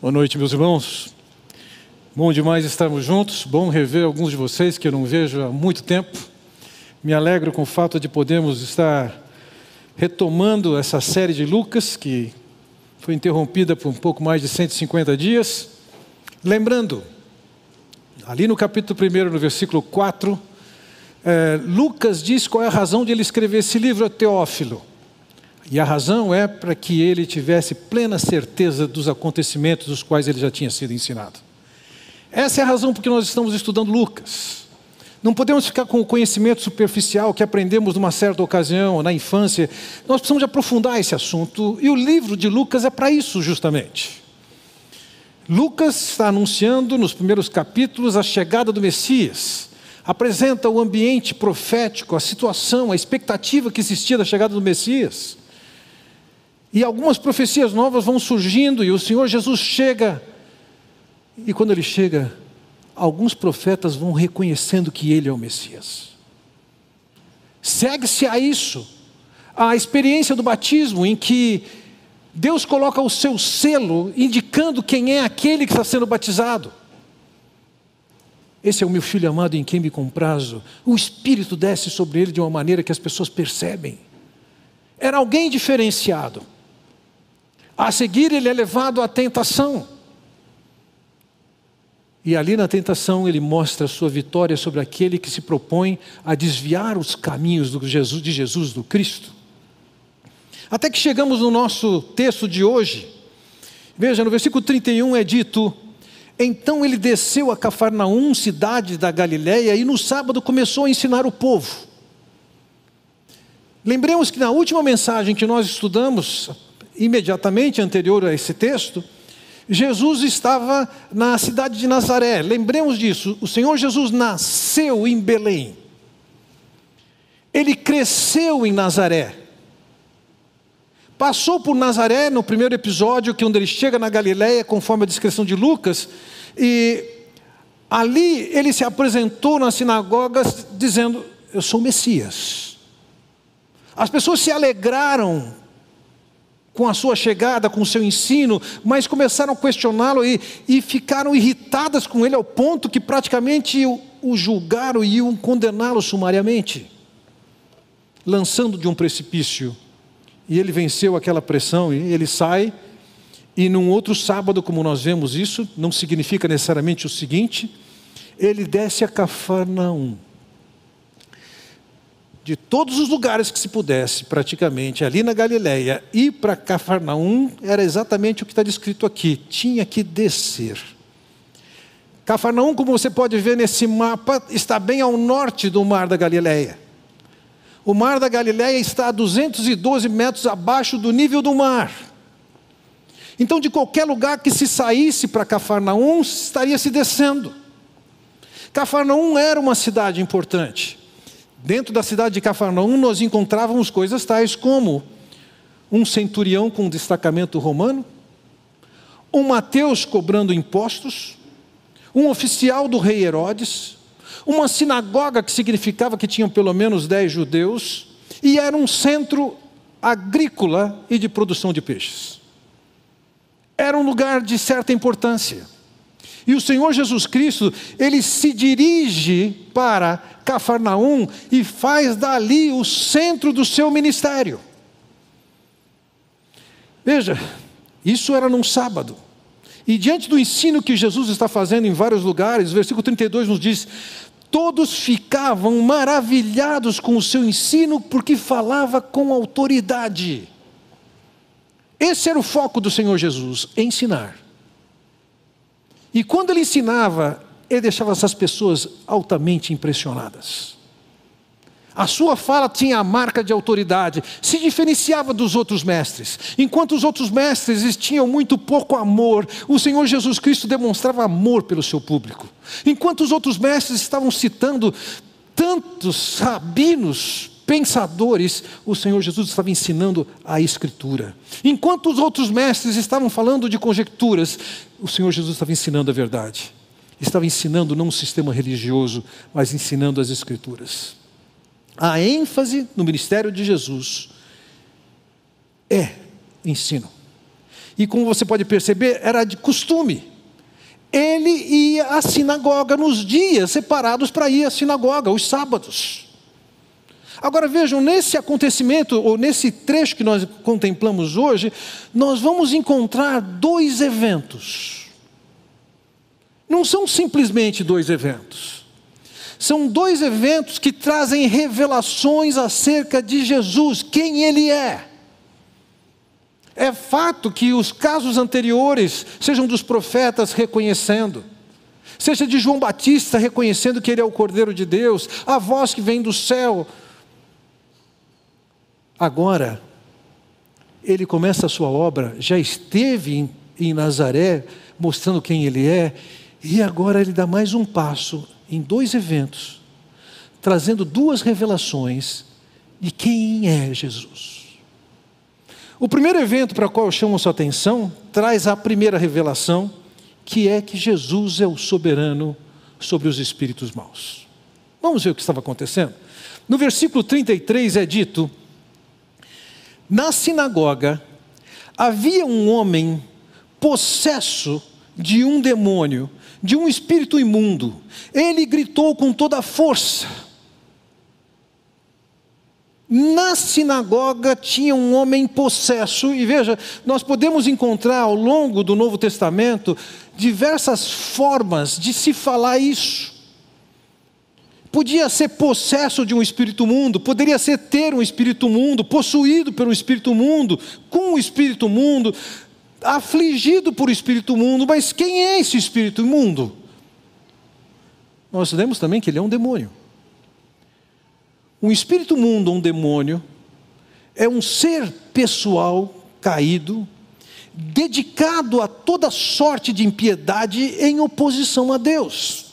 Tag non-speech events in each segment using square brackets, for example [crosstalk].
Boa noite, meus irmãos. Bom demais estarmos juntos. Bom rever alguns de vocês que eu não vejo há muito tempo. Me alegro com o fato de podermos estar retomando essa série de Lucas, que foi interrompida por um pouco mais de 150 dias. Lembrando, ali no capítulo 1, no versículo 4, é, Lucas diz qual é a razão de ele escrever esse livro a Teófilo. E a razão é para que ele tivesse plena certeza dos acontecimentos dos quais ele já tinha sido ensinado. Essa é a razão por que nós estamos estudando Lucas. Não podemos ficar com o conhecimento superficial que aprendemos numa certa ocasião, na infância. Nós precisamos aprofundar esse assunto, e o livro de Lucas é para isso, justamente. Lucas está anunciando nos primeiros capítulos a chegada do Messias. Apresenta o ambiente profético, a situação, a expectativa que existia da chegada do Messias. E algumas profecias novas vão surgindo, e o Senhor Jesus chega. E quando ele chega, alguns profetas vão reconhecendo que ele é o Messias. Segue-se a isso, a experiência do batismo, em que Deus coloca o seu selo, indicando quem é aquele que está sendo batizado. Esse é o meu filho amado em quem me comprazo. O Espírito desce sobre ele de uma maneira que as pessoas percebem. Era alguém diferenciado. A seguir, ele é levado à tentação. E ali na tentação ele mostra a sua vitória sobre aquele que se propõe a desviar os caminhos Jesus, de Jesus, do Cristo. Até que chegamos no nosso texto de hoje. Veja, no versículo 31 é dito: Então ele desceu a Cafarnaum, cidade da Galiléia, e no sábado começou a ensinar o povo. Lembremos que na última mensagem que nós estudamos, imediatamente anterior a esse texto, Jesus estava na cidade de Nazaré. Lembremos disso, o Senhor Jesus nasceu em Belém. Ele cresceu em Nazaré. Passou por Nazaré no primeiro episódio, que é onde ele chega na Galiléia, conforme a descrição de Lucas, e ali ele se apresentou nas sinagogas dizendo: Eu sou o Messias. As pessoas se alegraram com a sua chegada, com o seu ensino, mas começaram a questioná-lo e, e ficaram irritadas com ele ao ponto que praticamente o, o julgaram e iam condená-lo sumariamente, lançando de um precipício. E ele venceu aquela pressão e ele sai. E num outro sábado, como nós vemos isso, não significa necessariamente o seguinte: ele desce a Cafarnaum de todos os lugares que se pudesse, praticamente, ali na Galileia, ir para Cafarnaum, era exatamente o que está descrito aqui: tinha que descer. Cafarnaum, como você pode ver nesse mapa, está bem ao norte do Mar da Galileia. O Mar da Galileia está a 212 metros abaixo do nível do mar. Então, de qualquer lugar que se saísse para Cafarnaum, estaria se descendo. Cafarnaum era uma cidade importante. Dentro da cidade de Cafarnaum, nós encontrávamos coisas tais como um centurião com destacamento romano, um Mateus cobrando impostos, um oficial do rei Herodes, uma sinagoga que significava que tinham pelo menos dez judeus, e era um centro agrícola e de produção de peixes. Era um lugar de certa importância. E o Senhor Jesus Cristo, ele se dirige para Cafarnaum e faz dali o centro do seu ministério. Veja, isso era num sábado. E diante do ensino que Jesus está fazendo em vários lugares, o versículo 32 nos diz: Todos ficavam maravilhados com o seu ensino, porque falava com autoridade. Esse era o foco do Senhor Jesus: ensinar. E quando ele ensinava, ele deixava essas pessoas altamente impressionadas. A sua fala tinha a marca de autoridade, se diferenciava dos outros mestres. Enquanto os outros mestres tinham muito pouco amor, o Senhor Jesus Cristo demonstrava amor pelo seu público. Enquanto os outros mestres estavam citando tantos rabinos, pensadores, o Senhor Jesus estava ensinando a Escritura. Enquanto os outros mestres estavam falando de conjecturas, o Senhor Jesus estava ensinando a verdade estava ensinando não um sistema religioso, mas ensinando as Escrituras. A ênfase no ministério de Jesus é ensino. E como você pode perceber, era de costume. Ele ia à sinagoga nos dias separados para ir à sinagoga, os sábados. Agora vejam, nesse acontecimento, ou nesse trecho que nós contemplamos hoje, nós vamos encontrar dois eventos. Não são simplesmente dois eventos. São dois eventos que trazem revelações acerca de Jesus, quem Ele é. É fato que os casos anteriores, sejam dos profetas reconhecendo, seja de João Batista reconhecendo que ele é o Cordeiro de Deus, a voz que vem do céu. Agora, ele começa a sua obra, já esteve em, em Nazaré, mostrando quem ele é, e agora ele dá mais um passo em dois eventos, trazendo duas revelações de quem é Jesus. O primeiro evento para o qual eu chamo sua atenção traz a primeira revelação, que é que Jesus é o soberano sobre os espíritos maus. Vamos ver o que estava acontecendo? No versículo 33 é dito: Na sinagoga havia um homem possesso de um demônio, de um espírito imundo. Ele gritou com toda a força na sinagoga tinha um homem possesso, e veja, nós podemos encontrar ao longo do Novo Testamento diversas formas de se falar isso. Podia ser possesso de um espírito mundo, poderia ser ter um espírito mundo, possuído pelo espírito mundo, com o espírito mundo, afligido por espírito mundo, mas quem é esse espírito imundo? Nós lemos também que ele é um demônio. Um espírito mundo, um demônio, é um ser pessoal caído, dedicado a toda sorte de impiedade em oposição a Deus.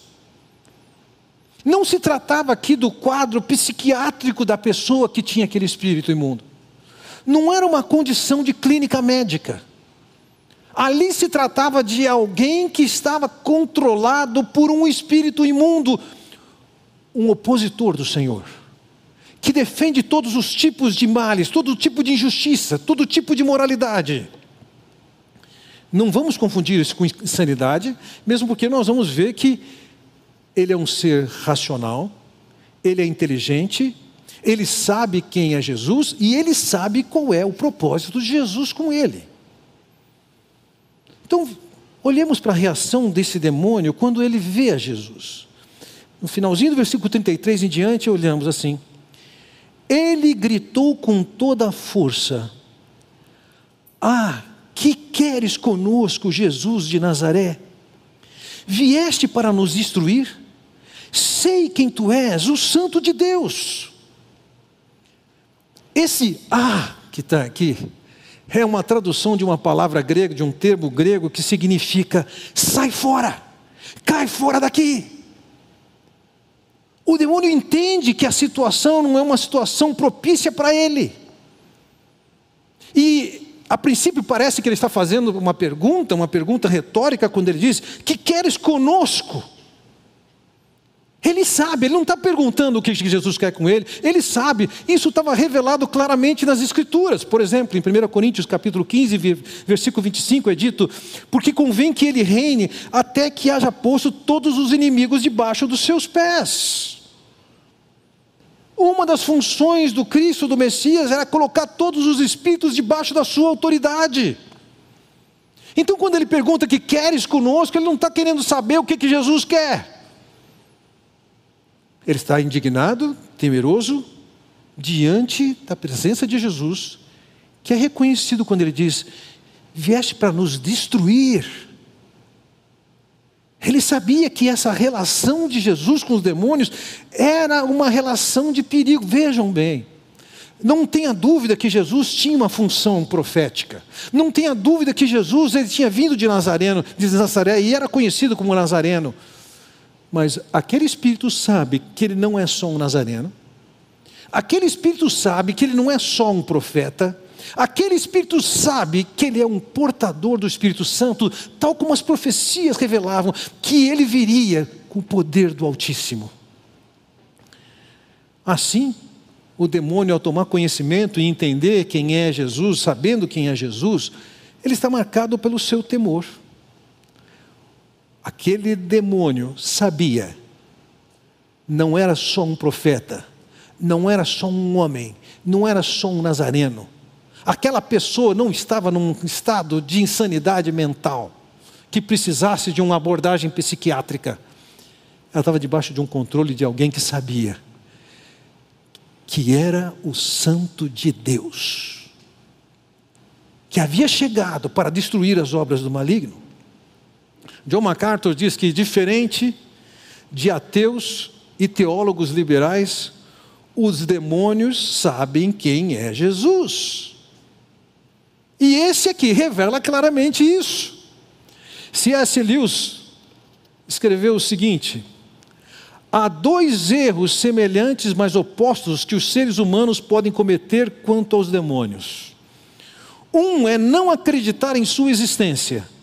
Não se tratava aqui do quadro psiquiátrico da pessoa que tinha aquele espírito imundo. Não era uma condição de clínica médica. Ali se tratava de alguém que estava controlado por um espírito imundo, um opositor do Senhor que defende todos os tipos de males, todo tipo de injustiça, todo tipo de moralidade. Não vamos confundir isso com insanidade, mesmo porque nós vamos ver que ele é um ser racional, ele é inteligente, ele sabe quem é Jesus e ele sabe qual é o propósito de Jesus com ele. Então, olhemos para a reação desse demônio quando ele vê a Jesus. No finalzinho do versículo 33 em diante, olhamos assim: ele gritou com toda a força: Ah, que queres conosco, Jesus de Nazaré? Vieste para nos destruir? Sei quem tu és, o Santo de Deus. Esse ah que está aqui é uma tradução de uma palavra grega, de um termo grego que significa sai fora, cai fora daqui. O demônio entende que a situação não é uma situação propícia para ele. E a princípio parece que ele está fazendo uma pergunta, uma pergunta retórica, quando ele diz: Que queres conosco? Ele sabe, ele não está perguntando o que Jesus quer com ele, ele sabe, isso estava revelado claramente nas Escrituras. Por exemplo, em 1 Coríntios capítulo 15, versículo 25, é dito: Porque convém que ele reine até que haja posto todos os inimigos debaixo dos seus pés. Uma das funções do Cristo, do Messias, era colocar todos os espíritos debaixo da sua autoridade. Então, quando ele pergunta que queres conosco, ele não está querendo saber o que, que Jesus quer. Ele está indignado, temeroso, diante da presença de Jesus, que é reconhecido quando ele diz: Vieste para nos destruir. Ele sabia que essa relação de Jesus com os demônios era uma relação de perigo. Vejam bem, não tenha dúvida que Jesus tinha uma função profética. Não tenha dúvida que Jesus ele tinha vindo de Nazareno, de Nazaré e era conhecido como Nazareno. Mas aquele espírito sabe que ele não é só um nazareno. Aquele espírito sabe que ele não é só um profeta Aquele espírito sabe que ele é um portador do Espírito Santo, tal como as profecias revelavam que ele viria com o poder do Altíssimo. Assim, o demônio, ao tomar conhecimento e entender quem é Jesus, sabendo quem é Jesus, ele está marcado pelo seu temor. Aquele demônio sabia, não era só um profeta, não era só um homem, não era só um nazareno. Aquela pessoa não estava num estado de insanidade mental que precisasse de uma abordagem psiquiátrica. Ela estava debaixo de um controle de alguém que sabia que era o Santo de Deus, que havia chegado para destruir as obras do maligno. John MacArthur diz que, diferente de ateus e teólogos liberais, os demônios sabem quem é Jesus. E esse aqui revela claramente isso. C.S. Lewis escreveu o seguinte: há dois erros semelhantes, mas opostos, que os seres humanos podem cometer quanto aos demônios. Um é não acreditar em sua existência.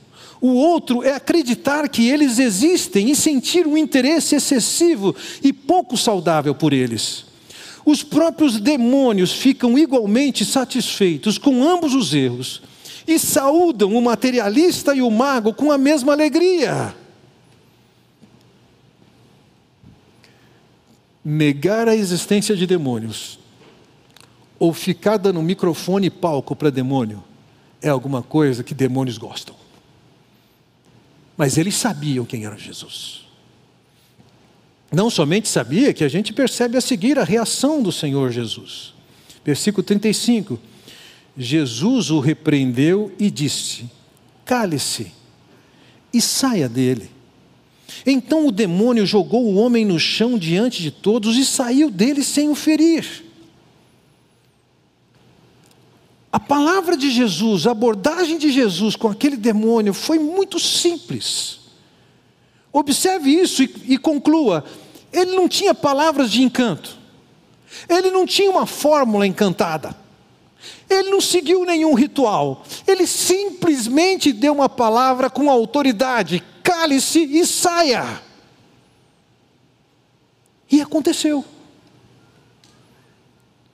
O outro é acreditar que eles existem e sentir um interesse excessivo e pouco saudável por eles. Os próprios demônios ficam igualmente satisfeitos com ambos os erros e saúdam o materialista e o mago com a mesma alegria. Negar a existência de demônios ou ficar dando microfone e palco para demônio é alguma coisa que demônios gostam. Mas eles sabiam quem era Jesus. Não somente sabia, que a gente percebe a seguir a reação do Senhor Jesus. Versículo 35. Jesus o repreendeu e disse: Cale-se e saia dele. Então o demônio jogou o homem no chão diante de todos e saiu dele sem o ferir. A palavra de Jesus, a abordagem de Jesus com aquele demônio foi muito simples. Observe isso e, e conclua: ele não tinha palavras de encanto. Ele não tinha uma fórmula encantada. Ele não seguiu nenhum ritual. Ele simplesmente deu uma palavra com autoridade: cale-se e saia. E aconteceu.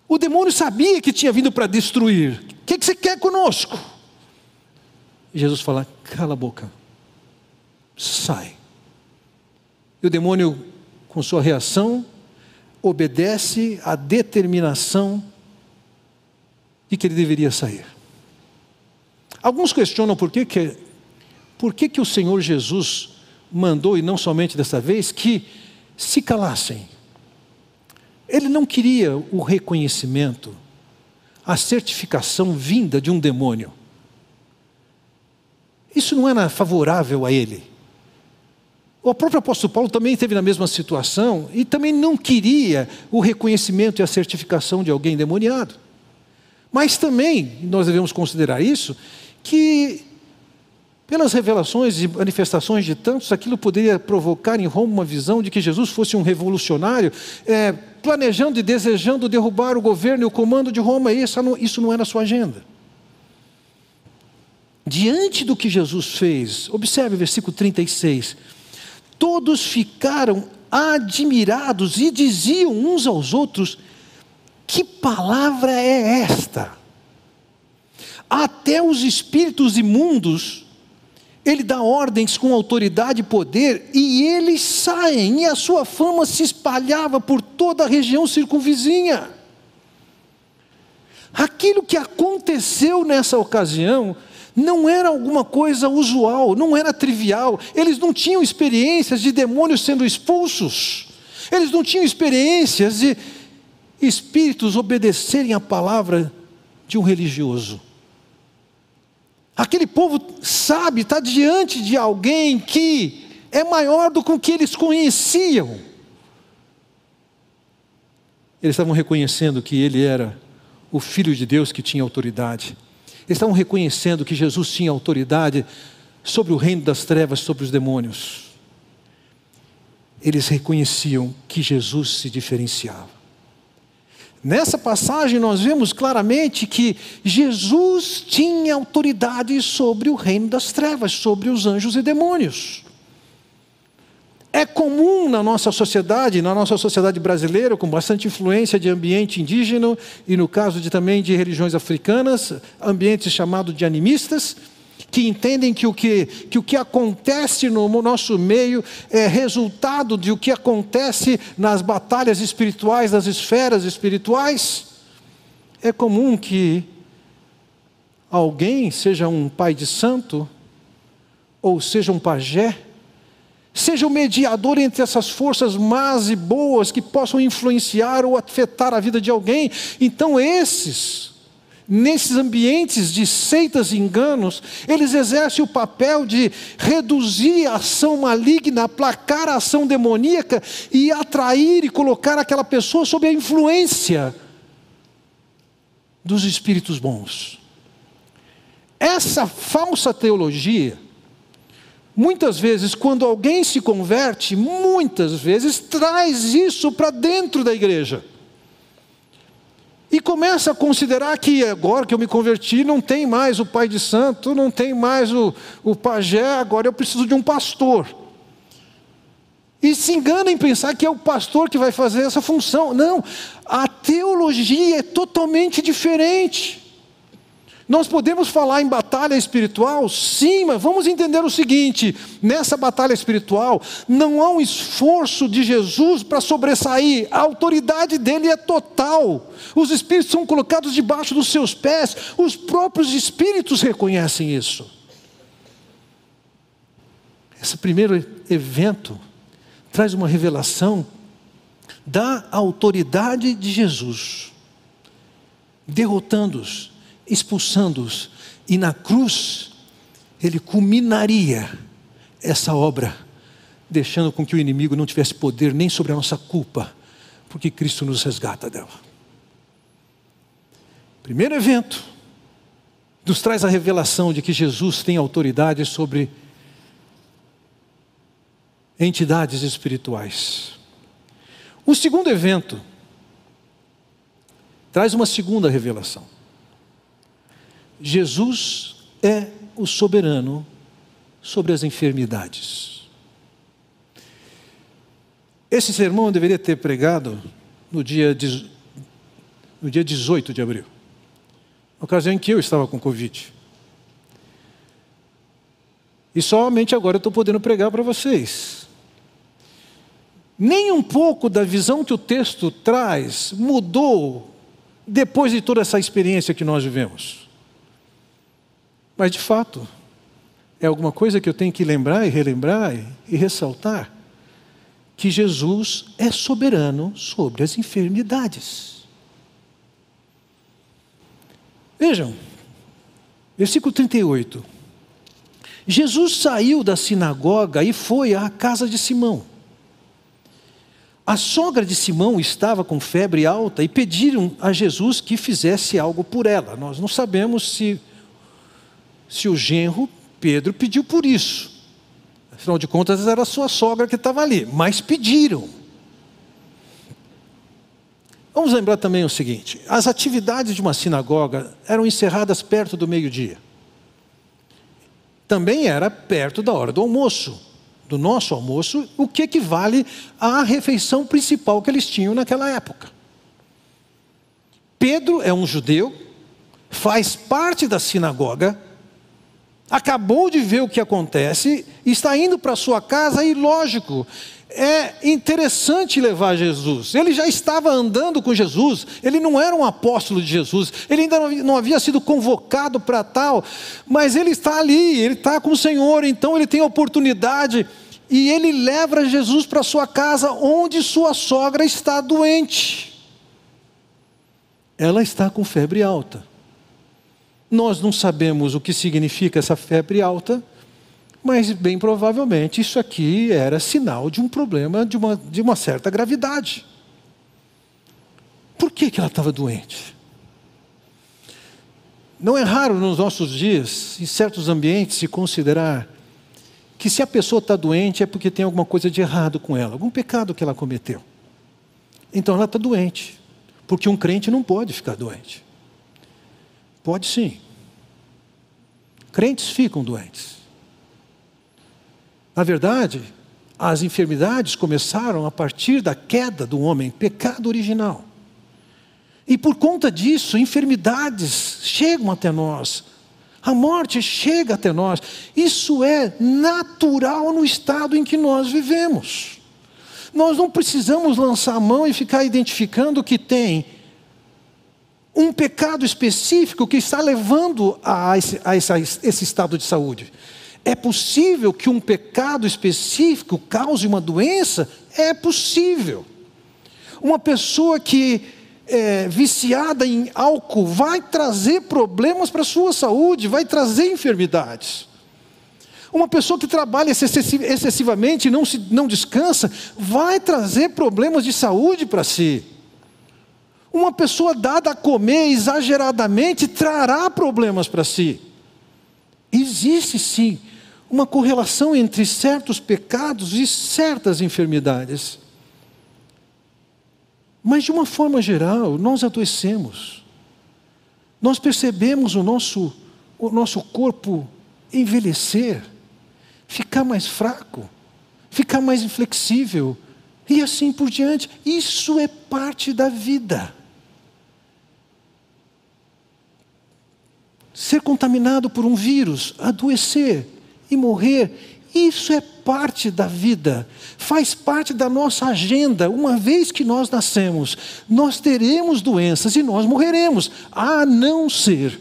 O demônio sabia que tinha vindo para destruir. Que, que você quer conosco? Jesus fala: cala a boca, sai. E o demônio com sua reação, obedece à determinação de que ele deveria sair. Alguns questionam por que, que, por que, que o Senhor Jesus mandou, e não somente dessa vez, que se calassem. Ele não queria o reconhecimento, a certificação vinda de um demônio. Isso não era favorável a ele. O próprio apóstolo Paulo também esteve na mesma situação e também não queria o reconhecimento e a certificação de alguém demoniado. Mas também, nós devemos considerar isso, que pelas revelações e manifestações de tantos, aquilo poderia provocar em Roma uma visão de que Jesus fosse um revolucionário, é, planejando e desejando derrubar o governo e o comando de Roma, isso não, isso não era a sua agenda. Diante do que Jesus fez, observe o versículo 36 todos ficaram admirados e diziam uns aos outros: Que palavra é esta? Até os espíritos imundos, ele dá ordens com autoridade e poder, e eles saem, e a sua fama se espalhava por toda a região circunvizinha. Aquilo que aconteceu nessa ocasião não era alguma coisa usual, não era trivial. Eles não tinham experiências de demônios sendo expulsos, eles não tinham experiências de espíritos obedecerem à palavra de um religioso. Aquele povo sabe, está diante de alguém que é maior do que o que eles conheciam. Eles estavam reconhecendo que ele era o Filho de Deus que tinha autoridade. Eles estavam reconhecendo que Jesus tinha autoridade sobre o reino das trevas, sobre os demônios. Eles reconheciam que Jesus se diferenciava. Nessa passagem nós vemos claramente que Jesus tinha autoridade sobre o reino das trevas, sobre os anjos e demônios. É comum na nossa sociedade, na nossa sociedade brasileira, com bastante influência de ambiente indígena e no caso de também de religiões africanas, ambientes chamados de animistas, que entendem que o que, que o que acontece no nosso meio é resultado de o que acontece nas batalhas espirituais, nas esferas espirituais. É comum que alguém, seja um pai de santo, ou seja um pajé, seja o mediador entre essas forças más e boas que possam influenciar ou afetar a vida de alguém. Então, esses, nesses ambientes de seitas e enganos, eles exercem o papel de reduzir a ação maligna, aplacar a ação demoníaca e atrair e colocar aquela pessoa sob a influência dos espíritos bons. Essa falsa teologia, muitas vezes, quando alguém se converte, muitas vezes traz isso para dentro da igreja. E começa a considerar que agora que eu me converti, não tem mais o pai de santo, não tem mais o, o pajé, agora eu preciso de um pastor. E se engana em pensar que é o pastor que vai fazer essa função. Não, a teologia é totalmente diferente. Nós podemos falar em batalha espiritual? Sim, mas vamos entender o seguinte: nessa batalha espiritual, não há um esforço de Jesus para sobressair, a autoridade dele é total. Os espíritos são colocados debaixo dos seus pés, os próprios espíritos reconhecem isso. Esse primeiro evento traz uma revelação da autoridade de Jesus, derrotando-os expulsando-os. E na cruz, ele culminaria essa obra, deixando com que o inimigo não tivesse poder nem sobre a nossa culpa, porque Cristo nos resgata dela. Primeiro evento, nos traz a revelação de que Jesus tem autoridade sobre entidades espirituais. O segundo evento traz uma segunda revelação. Jesus é o soberano sobre as enfermidades. Esse sermão eu deveria ter pregado no dia, no dia 18 de abril, na ocasião em que eu estava com Covid. E somente agora eu estou podendo pregar para vocês. Nem um pouco da visão que o texto traz mudou depois de toda essa experiência que nós vivemos. Mas, de fato, é alguma coisa que eu tenho que lembrar e relembrar e, ressaltar: que Jesus é soberano sobre as enfermidades. Vejam, versículo 38. Jesus saiu da sinagoga e foi à casa de Simão. A sogra de Simão estava com febre alta e pediram a Jesus que fizesse algo por ela. Nós não sabemos se se o genro Pedro pediu por isso. Afinal de contas, era sua sogra que estava ali, mas pediram. Vamos lembrar também o seguinte: as atividades de uma sinagoga eram encerradas perto do meio-dia. Também era perto da hora do almoço, do nosso almoço, o que equivale à refeição principal que eles tinham naquela época. Pedro é um judeu, faz parte da sinagoga, acabou de ver o que acontece, está indo para sua casa e, lógico, é interessante levar Jesus. Ele já estava andando com Jesus, ele não era um apóstolo de Jesus, ele ainda não havia sido convocado para tal, mas ele está ali, ele está com o Senhor, então ele tem oportunidade e ele leva Jesus para sua casa, onde sua sogra está doente. Ela está com febre alta. Nós não sabemos o que significa essa febre alta, mas bem provavelmente isso aqui era sinal de um problema de uma, de uma certa gravidade. Por que, que ela estava doente? Não é raro nos nossos dias, em certos ambientes, se considerar que se a pessoa está doente é porque tem alguma coisa de errado com ela, algum pecado que ela cometeu. Então ela está doente, porque um crente não pode ficar doente. Pode sim. Crentes ficam doentes. Na verdade, as enfermidades começaram a partir da queda do homem, pecado original. E por conta disso, enfermidades chegam até nós. A morte chega até nós. Isso é natural no estado em que nós vivemos. Nós não precisamos lançar a mão e ficar identificando que tem um pecado específico que está levando a esse, a esse, a esse estado de saúde. É possível que um pecado específico cause uma doença? É possível. Uma pessoa que é viciada em álcool vai trazer problemas para a sua saúde, vai trazer enfermidades. Uma pessoa que trabalha excessivamente e não, se, não descansa, vai trazer problemas de saúde para si. Uma pessoa dada a comer exageradamente trará problemas para si. Existe sim uma correlação entre certos pecados e certas enfermidades. Mas de uma forma geral, nós adoecemos. Nós percebemos o nosso, o nosso corpo envelhecer, ficar mais fraco, ficar mais inflexível e assim por diante. Isso é parte da vida. Ser contaminado por um vírus, adoecer e morrer, isso é parte da vida, faz parte da nossa agenda. Uma vez que nós nascemos, nós teremos doenças e nós morreremos, a não ser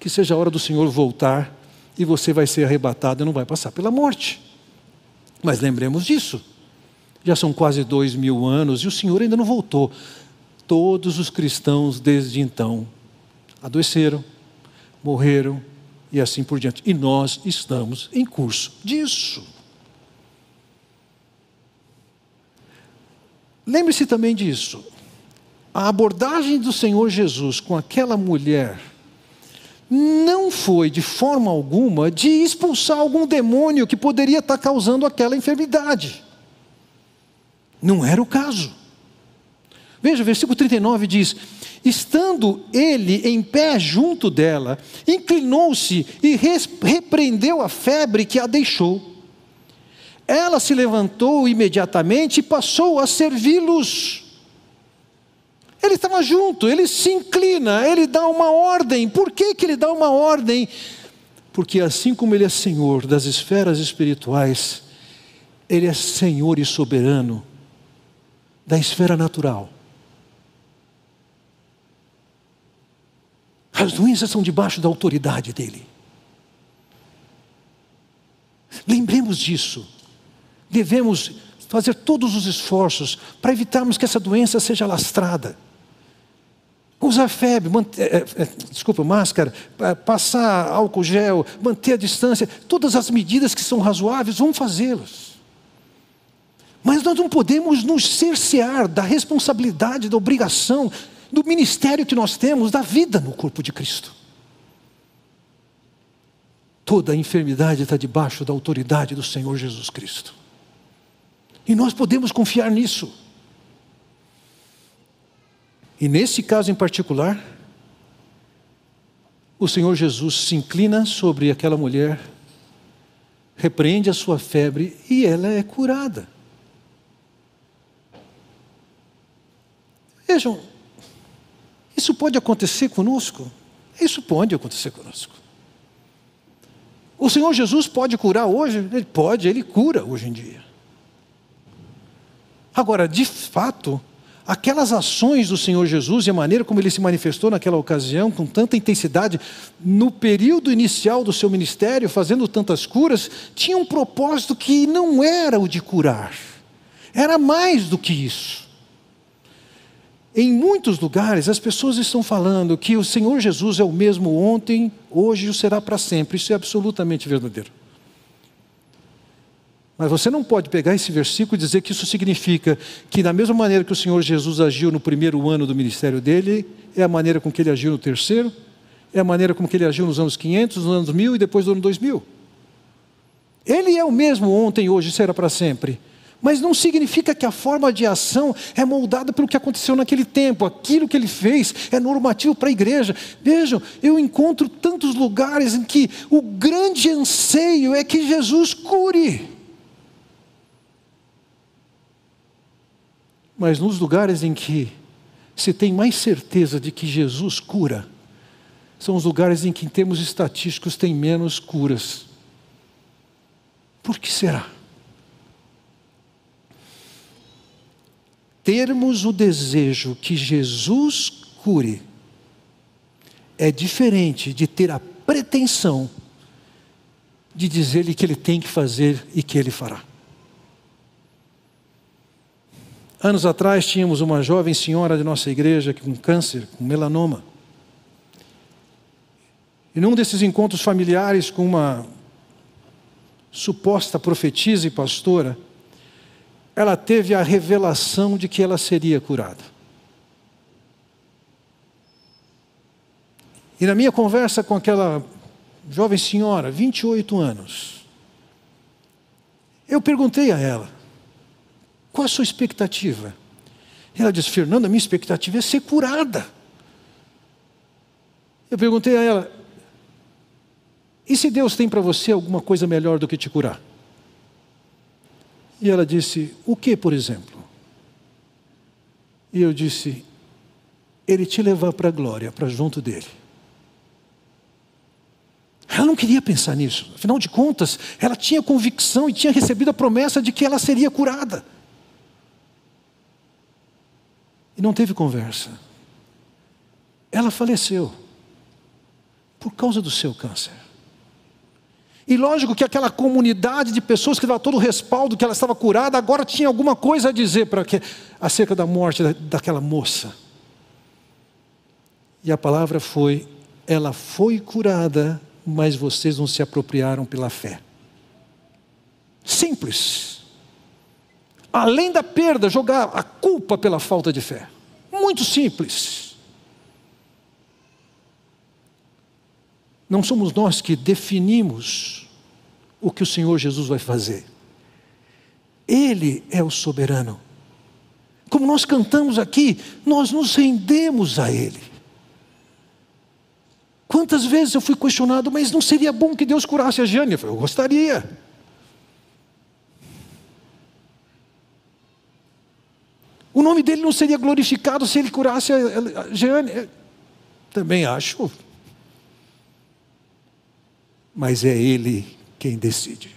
que seja a hora do Senhor voltar e você vai ser arrebatado e não vai passar pela morte. Mas lembremos disso. Já são quase dois mil anos e o Senhor ainda não voltou. Todos os cristãos desde então adoeceram, morreram e assim por diante. E nós estamos em curso disso. Lembre-se também disso. A abordagem do Senhor Jesus com aquela mulher não foi de forma alguma de expulsar algum demônio que poderia estar causando aquela enfermidade. Não era o caso. Veja, o versículo 39 diz: Estando ele em pé junto dela, inclinou-se e repreendeu a febre que a deixou. Ela se levantou imediatamente e passou a servi-los. Ele estava junto, ele se inclina, ele dá uma ordem. Por que, que ele dá uma ordem? Porque assim como ele é senhor das esferas espirituais, ele é senhor e soberano da esfera natural. As doenças são debaixo da autoridade dele. Lembremos disso. Devemos fazer todos os esforços para evitarmos que essa doença seja lastrada. Usar febre, manter, é, é, desculpa, máscara, é, passar álcool gel, manter a distância, todas as medidas que são razoáveis, vamos fazê-las. Mas nós não podemos nos cercear da responsabilidade, da obrigação do ministério que nós temos, da vida no corpo de Cristo. Toda a enfermidade está debaixo da autoridade do Senhor Jesus Cristo. E nós podemos confiar nisso. E nesse caso em particular, o Senhor Jesus se inclina sobre aquela mulher, repreende a sua febre e ela é curada. Vejam, isso pode acontecer conosco? Isso pode acontecer conosco. O Senhor Jesus pode curar hoje? Ele pode, ele cura hoje em dia. Agora, de fato, aquelas ações do Senhor Jesus e a maneira como ele se manifestou naquela ocasião, com tanta intensidade, no período inicial do seu ministério, fazendo tantas curas, tinha um propósito que não era o de curar, era mais do que isso. Em muitos lugares as pessoas estão falando que o Senhor Jesus é o mesmo ontem, hoje e será para sempre. Isso é absolutamente verdadeiro. Mas você não pode pegar esse versículo e dizer que isso significa que, da mesma maneira que o Senhor Jesus agiu no primeiro ano do ministério dele, é a maneira com que ele agiu no terceiro, é a maneira com que ele agiu nos anos 500, nos anos 1000 e depois do ano 2000. Ele é o mesmo ontem, hoje e será para sempre. Mas não significa que a forma de ação é moldada pelo que aconteceu naquele tempo. Aquilo que ele fez é normativo para a igreja. Vejam, eu encontro tantos lugares em que o grande anseio é que Jesus cure. Mas nos lugares em que se tem mais certeza de que Jesus cura, são os lugares em que, em termos estatísticos, tem menos curas. Por que será? Termos o desejo que Jesus cure é diferente de ter a pretensão de dizer-lhe que ele tem que fazer e que ele fará. Anos atrás tínhamos uma jovem senhora de nossa igreja com câncer, com melanoma. E num desses encontros familiares com uma suposta profetisa e pastora, ela teve a revelação de que ela seria curada. E na minha conversa com aquela jovem senhora, 28 anos, eu perguntei a ela: qual a sua expectativa? Ela disse: Fernanda, minha expectativa é ser curada. Eu perguntei a ela: e se Deus tem para você alguma coisa melhor do que te curar? E ela disse: O que, por exemplo? E eu disse: Ele te levar para a glória, para junto dele. Ela não queria pensar nisso. Afinal de contas, ela tinha convicção e tinha recebido a promessa de que ela seria curada. E não teve conversa. Ela faleceu por causa do seu câncer. E lógico que aquela comunidade de pessoas que dava todo o respaldo que ela estava curada, agora tinha alguma coisa a dizer para que, acerca da morte da, daquela moça. E a palavra foi: ela foi curada mas vocês não se apropriaram pela fé. Simples. Além da perda, jogar a culpa pela falta de fé. Muito simples. Não somos nós que definimos o que o Senhor Jesus vai fazer. Ele é o soberano. Como nós cantamos aqui, nós nos rendemos a Ele. Quantas vezes eu fui questionado, mas não seria bom que Deus curasse a Jane? Eu, falei, eu gostaria. O nome dele não seria glorificado se ele curasse a Jane? Também acho. Mas é ele quem decide.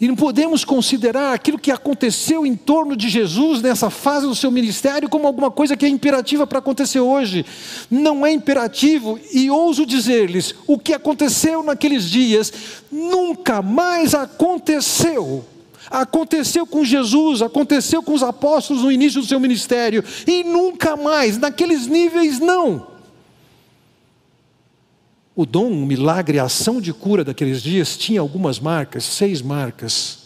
E não podemos considerar aquilo que aconteceu em torno de Jesus nessa fase do seu ministério como alguma coisa que é imperativa para acontecer hoje. Não é imperativo, e ouso dizer-lhes: o que aconteceu naqueles dias nunca mais aconteceu. Aconteceu com Jesus, aconteceu com os apóstolos no início do seu ministério, e nunca mais, naqueles níveis, não. O dom, o milagre, a ação de cura daqueles dias tinha algumas marcas, seis marcas.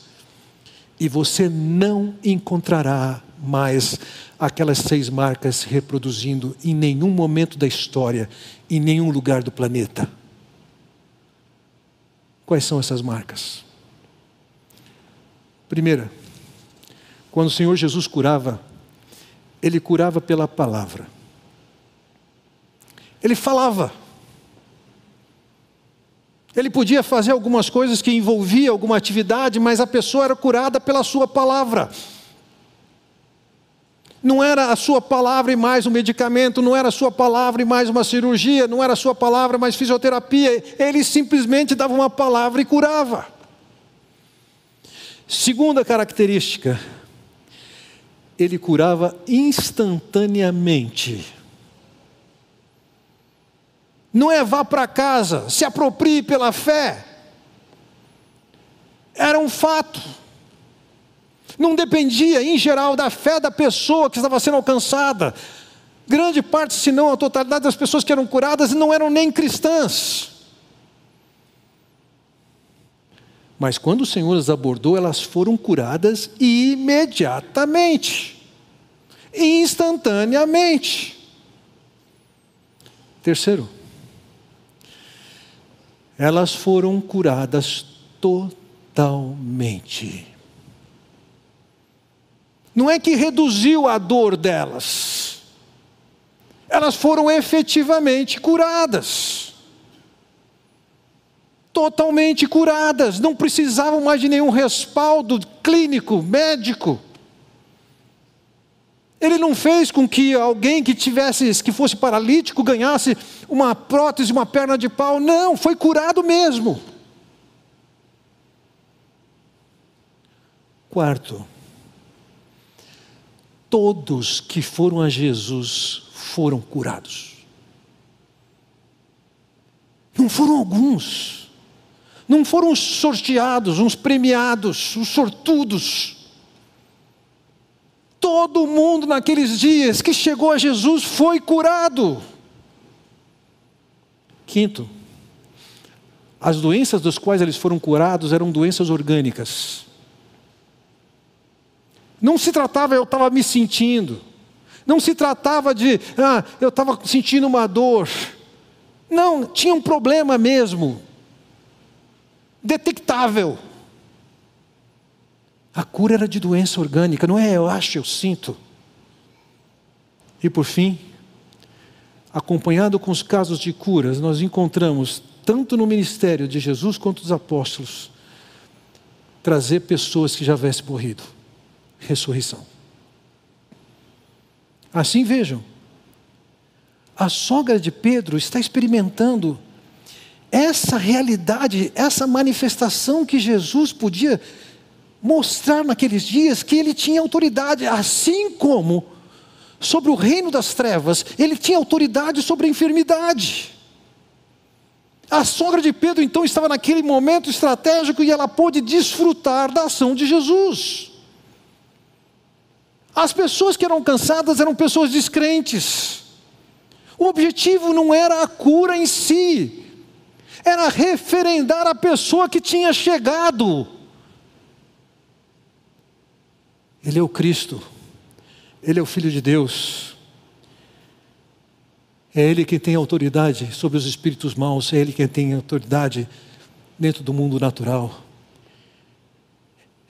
E você não encontrará mais aquelas seis marcas se reproduzindo em nenhum momento da história, em nenhum lugar do planeta. Quais são essas marcas? Primeira, quando o Senhor Jesus curava, ele curava pela palavra. Ele falava. Ele podia fazer algumas coisas que envolvia alguma atividade, mas a pessoa era curada pela sua palavra. Não era a sua palavra e mais um medicamento, não era a sua palavra e mais uma cirurgia, não era a sua palavra mais fisioterapia. Ele simplesmente dava uma palavra e curava. Segunda característica, ele curava instantaneamente. Não é vá para casa, se aproprie pela fé. Era um fato. Não dependia, em geral, da fé da pessoa que estava sendo alcançada. Grande parte, se não a totalidade das pessoas que eram curadas não eram nem cristãs. Mas quando o Senhor as abordou, elas foram curadas imediatamente, instantaneamente. Terceiro, elas foram curadas totalmente. Não é que reduziu a dor delas, elas foram efetivamente curadas. Totalmente curadas, não precisavam mais de nenhum respaldo clínico, médico. Ele não fez com que alguém que tivesse, que fosse paralítico, ganhasse uma prótese, uma perna de pau. Não, foi curado mesmo. Quarto, todos que foram a Jesus foram curados. Não foram alguns, não foram os sorteados, uns premiados, os sortudos. Todo mundo naqueles dias que chegou a Jesus foi curado. Quinto, as doenças das quais eles foram curados eram doenças orgânicas. Não se tratava, eu estava me sentindo. Não se tratava de, ah, eu estava sentindo uma dor. Não, tinha um problema mesmo. Detectável. A cura era de doença orgânica, não é eu acho, eu sinto. E por fim, acompanhado com os casos de curas, nós encontramos, tanto no ministério de Jesus quanto dos apóstolos, trazer pessoas que já tivessem morrido ressurreição. Assim vejam, a sogra de Pedro está experimentando essa realidade, essa manifestação que Jesus podia mostrar naqueles dias que ele tinha autoridade, assim como sobre o reino das trevas, ele tinha autoridade sobre a enfermidade. A sogra de Pedro então estava naquele momento estratégico e ela pôde desfrutar da ação de Jesus. As pessoas que eram cansadas eram pessoas descrentes. O objetivo não era a cura em si, era referendar a pessoa que tinha chegado. Ele é o Cristo, Ele é o Filho de Deus. É Ele quem tem autoridade sobre os espíritos maus, é Ele quem tem autoridade dentro do mundo natural.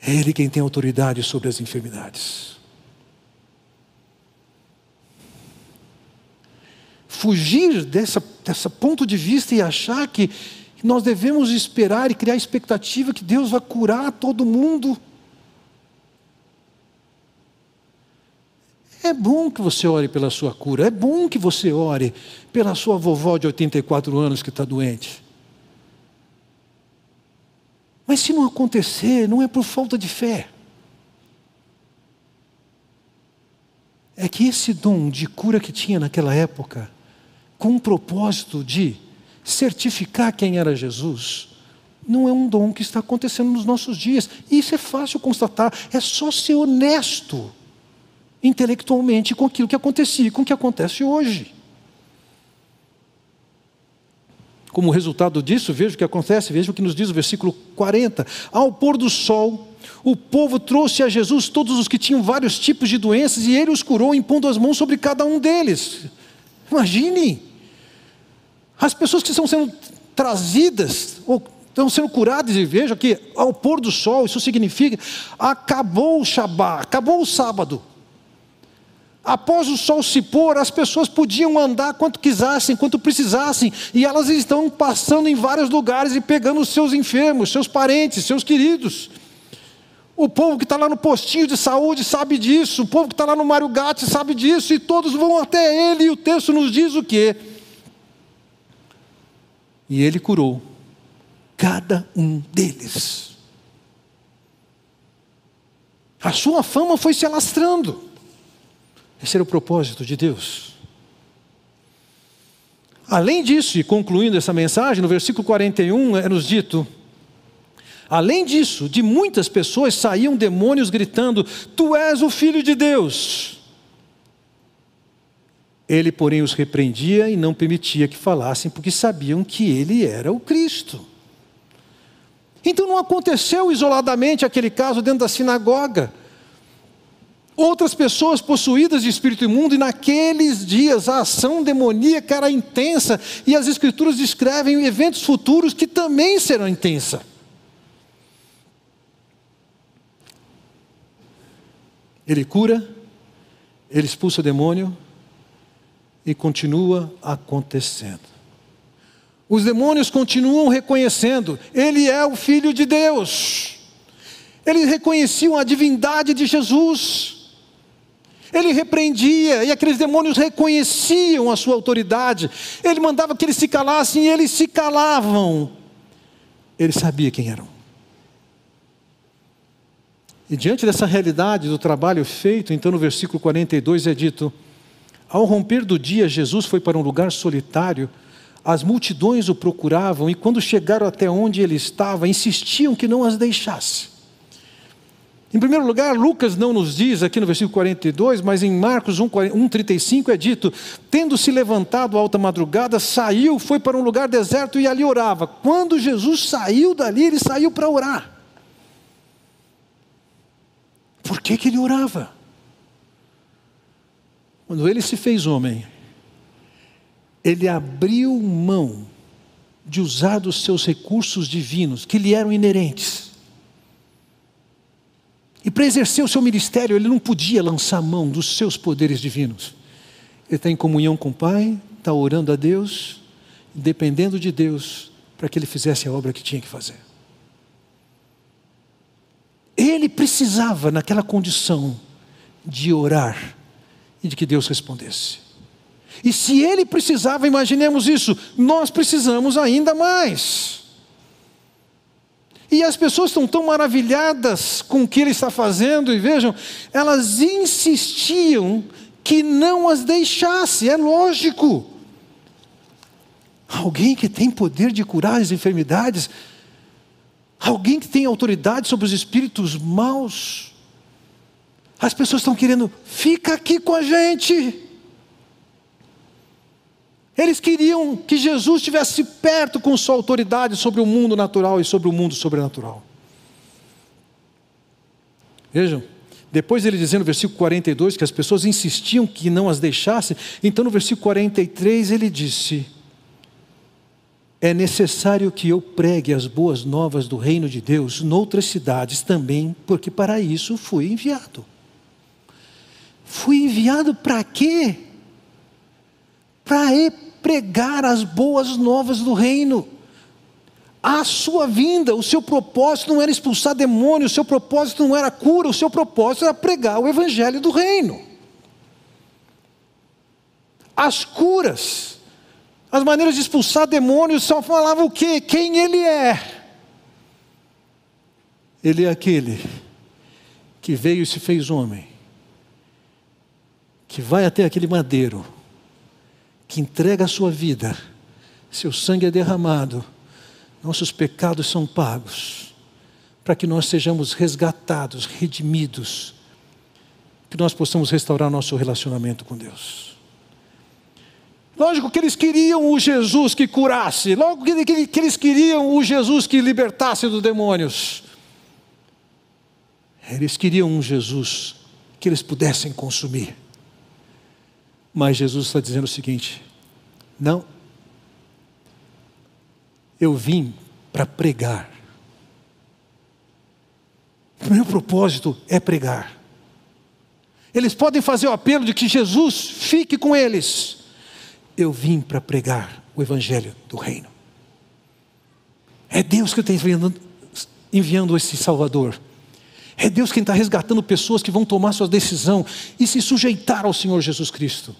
É Ele quem tem autoridade sobre as enfermidades. fugir dessa, dessa ponto de vista e achar que nós devemos esperar e criar expectativa que Deus vai curar todo mundo. É bom que você ore pela sua cura, é bom que você ore pela sua vovó de 84 anos que está doente. Mas se não acontecer, não é por falta de fé. É que esse dom de cura que tinha naquela época com o propósito de certificar quem era Jesus, não é um dom que está acontecendo nos nossos dias. Isso é fácil constatar, é só ser honesto intelectualmente com aquilo que acontecia e com o que acontece hoje. Como resultado disso, veja o que acontece, veja o que nos diz o versículo 40. Ao pôr do sol, o povo trouxe a Jesus todos os que tinham vários tipos de doenças e ele os curou, impondo as mãos sobre cada um deles. Imagine, as pessoas que estão sendo trazidas, ou estão sendo curadas, e veja que ao pôr do sol, isso significa acabou o Shabá, acabou o sábado. Após o sol se pôr, as pessoas podiam andar quanto quisessem, quanto precisassem, e elas estão passando em vários lugares e pegando os seus enfermos, seus parentes, seus queridos. O povo que está lá no postinho de saúde sabe disso, o povo que está lá no Mário Gatti sabe disso, e todos vão até ele, e o texto nos diz o quê? E ele curou cada um deles. A sua fama foi se alastrando. Esse era o propósito de Deus. Além disso, e concluindo essa mensagem, no versículo 41 é nos dito: Além disso, de muitas pessoas saíam demônios gritando: Tu és o filho de Deus. Ele, porém, os repreendia e não permitia que falassem, porque sabiam que ele era o Cristo. Então não aconteceu isoladamente aquele caso dentro da sinagoga. Outras pessoas possuídas de espírito imundo, e naqueles dias a ação demoníaca era intensa, e as Escrituras descrevem eventos futuros que também serão intensos. Ele cura, ele expulsa o demônio e continua acontecendo. Os demônios continuam reconhecendo, ele é o filho de Deus. Eles reconheciam a divindade de Jesus. Ele repreendia e aqueles demônios reconheciam a sua autoridade. Ele mandava que eles se calassem e eles se calavam. Ele sabia quem eram. E diante dessa realidade do trabalho feito, então no versículo 42 é dito: Ao romper do dia, Jesus foi para um lugar solitário. As multidões o procuravam e, quando chegaram até onde ele estava, insistiam que não as deixasse. Em primeiro lugar, Lucas não nos diz aqui no versículo 42, mas em Marcos 1,35 é dito: Tendo se levantado alta madrugada, saiu, foi para um lugar deserto e ali orava. Quando Jesus saiu dali, ele saiu para orar. Por que, que ele orava? Quando ele se fez homem, ele abriu mão de usar dos seus recursos divinos, que lhe eram inerentes. E para exercer o seu ministério, ele não podia lançar mão dos seus poderes divinos. Ele está em comunhão com o Pai, está orando a Deus, dependendo de Deus, para que ele fizesse a obra que tinha que fazer. Ele precisava, naquela condição, de orar e de que Deus respondesse. E se ele precisava, imaginemos isso, nós precisamos ainda mais. E as pessoas estão tão maravilhadas com o que ele está fazendo, e vejam, elas insistiam que não as deixasse, é lógico. Alguém que tem poder de curar as enfermidades, Alguém que tem autoridade sobre os espíritos maus. As pessoas estão querendo, fica aqui com a gente. Eles queriam que Jesus estivesse perto com sua autoridade sobre o mundo natural e sobre o mundo sobrenatural. Vejam, depois ele dizendo no versículo 42 que as pessoas insistiam que não as deixasse, então no versículo 43 ele disse: é necessário que eu pregue as boas novas do reino de Deus noutras cidades também, porque para isso fui enviado. Fui enviado para quê? Para pregar as boas novas do reino. A sua vinda, o seu propósito não era expulsar demônios, o seu propósito não era cura, o seu propósito era pregar o evangelho do reino. As curas, as maneiras de expulsar demônios só falavam o quê? Quem ele é. Ele é aquele que veio e se fez homem, que vai até aquele madeiro, que entrega a sua vida, seu sangue é derramado, nossos pecados são pagos, para que nós sejamos resgatados, redimidos, que nós possamos restaurar nosso relacionamento com Deus. Lógico que eles queriam o Jesus que curasse, logo que, que eles queriam o Jesus que libertasse dos demônios. Eles queriam um Jesus que eles pudessem consumir. Mas Jesus está dizendo o seguinte: não, eu vim para pregar. O meu propósito é pregar. Eles podem fazer o apelo de que Jesus fique com eles eu vim para pregar o Evangelho do Reino. É Deus que está enviando, enviando esse Salvador. É Deus quem está resgatando pessoas que vão tomar sua decisão e se sujeitar ao Senhor Jesus Cristo.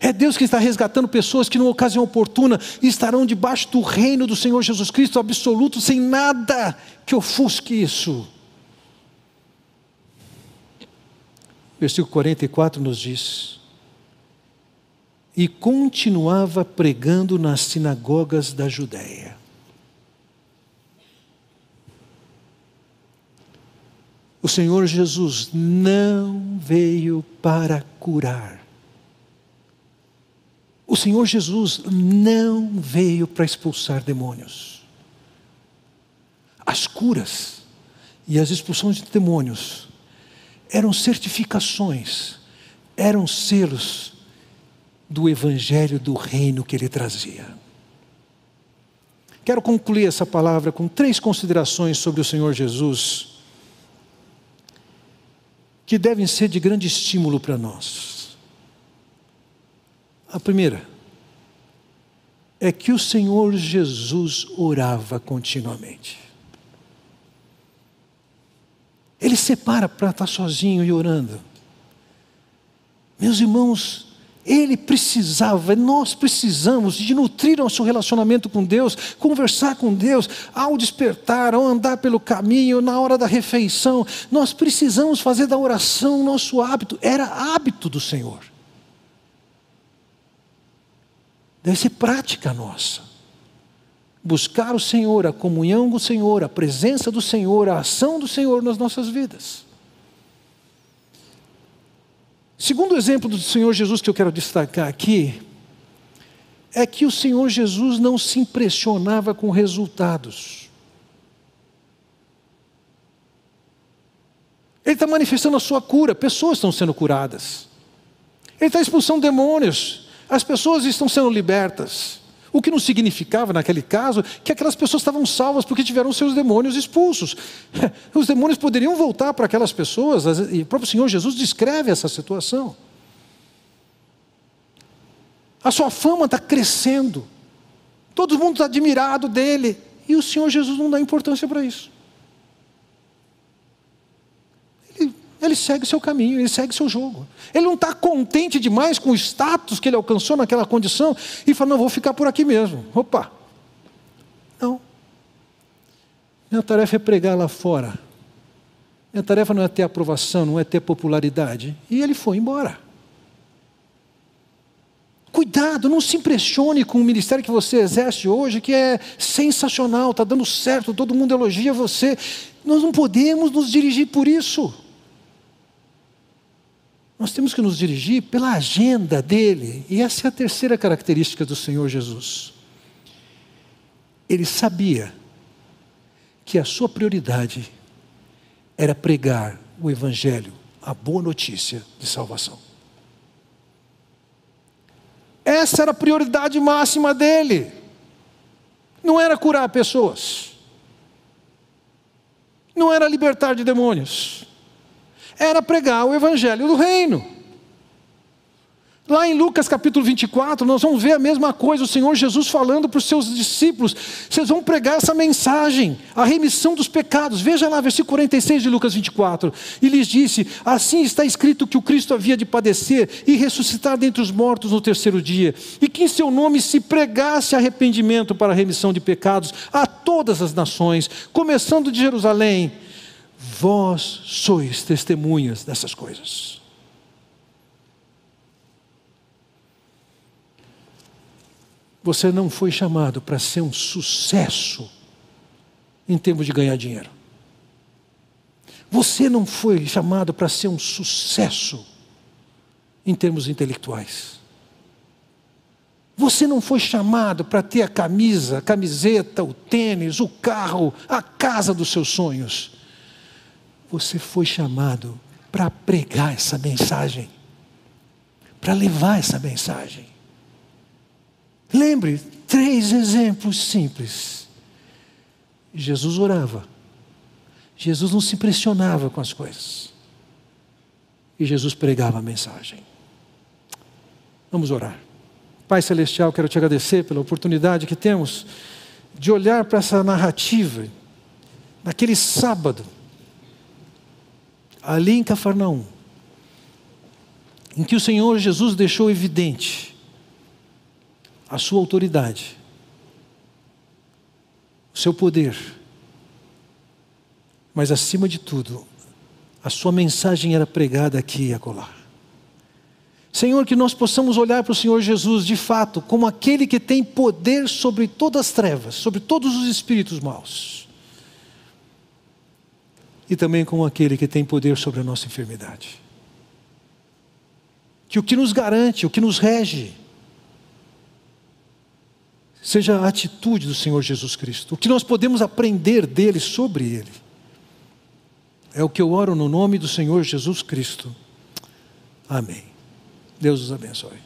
É Deus que está resgatando pessoas que, numa ocasião oportuna, estarão debaixo do reino do Senhor Jesus Cristo absoluto, sem nada que ofusque isso. Versículo 44 nos diz: e continuava pregando nas sinagogas da Judéia. O Senhor Jesus não veio para curar. O Senhor Jesus não veio para expulsar demônios. As curas e as expulsões de demônios eram certificações, eram selos do evangelho do reino que ele trazia. Quero concluir essa palavra com três considerações sobre o Senhor Jesus, que devem ser de grande estímulo para nós. A primeira é que o Senhor Jesus orava continuamente. Ele separa para estar sozinho e orando. Meus irmãos, ele precisava, nós precisamos de nutrir nosso relacionamento com Deus, conversar com Deus, ao despertar, ao andar pelo caminho, na hora da refeição. Nós precisamos fazer da oração nosso hábito, era hábito do Senhor. Deve ser prática nossa. Buscar o Senhor, a comunhão com o Senhor, a presença do Senhor, a ação do Senhor nas nossas vidas. Segundo exemplo do Senhor Jesus que eu quero destacar aqui, é que o Senhor Jesus não se impressionava com resultados. Ele está manifestando a sua cura, pessoas estão sendo curadas. Ele está expulsando demônios, as pessoas estão sendo libertas. O que não significava, naquele caso, que aquelas pessoas estavam salvas porque tiveram seus demônios expulsos. [laughs] Os demônios poderiam voltar para aquelas pessoas, e o próprio Senhor Jesus descreve essa situação. A sua fama está crescendo, todo mundo está admirado dele, e o Senhor Jesus não dá importância para isso. Ele segue seu caminho, ele segue seu jogo. Ele não está contente demais com o status que ele alcançou naquela condição e fala: não, vou ficar por aqui mesmo. Opa! Não. Minha tarefa é pregar lá fora. Minha tarefa não é ter aprovação, não é ter popularidade. E ele foi embora. Cuidado, não se impressione com o ministério que você exerce hoje, que é sensacional, está dando certo, todo mundo elogia você. Nós não podemos nos dirigir por isso. Nós temos que nos dirigir pela agenda dele, e essa é a terceira característica do Senhor Jesus. Ele sabia que a sua prioridade era pregar o Evangelho, a boa notícia de salvação. Essa era a prioridade máxima dele. Não era curar pessoas, não era libertar de demônios, era pregar o evangelho do reino. Lá em Lucas capítulo 24, nós vamos ver a mesma coisa, o Senhor Jesus falando para os seus discípulos: vocês vão pregar essa mensagem, a remissão dos pecados. Veja lá, versículo 46 de Lucas 24. E lhes disse: Assim está escrito que o Cristo havia de padecer e ressuscitar dentre os mortos no terceiro dia, e que em seu nome se pregasse arrependimento para a remissão de pecados a todas as nações, começando de Jerusalém. Vós sois testemunhas dessas coisas. Você não foi chamado para ser um sucesso em termos de ganhar dinheiro. Você não foi chamado para ser um sucesso em termos intelectuais. Você não foi chamado para ter a camisa, a camiseta, o tênis, o carro, a casa dos seus sonhos. Você foi chamado para pregar essa mensagem, para levar essa mensagem. Lembre, três exemplos simples. Jesus orava. Jesus não se impressionava com as coisas. E Jesus pregava a mensagem. Vamos orar. Pai Celestial, quero te agradecer pela oportunidade que temos de olhar para essa narrativa, naquele sábado, ali em Cafarnaum, em que o Senhor Jesus deixou evidente a sua autoridade, o seu poder, mas acima de tudo, a sua mensagem era pregada aqui e acolá. Senhor, que nós possamos olhar para o Senhor Jesus de fato como aquele que tem poder sobre todas as trevas, sobre todos os espíritos maus e também com aquele que tem poder sobre a nossa enfermidade. Que o que nos garante, o que nos rege, seja a atitude do Senhor Jesus Cristo, o que nós podemos aprender dele sobre ele. É o que eu oro no nome do Senhor Jesus Cristo. Amém. Deus os abençoe.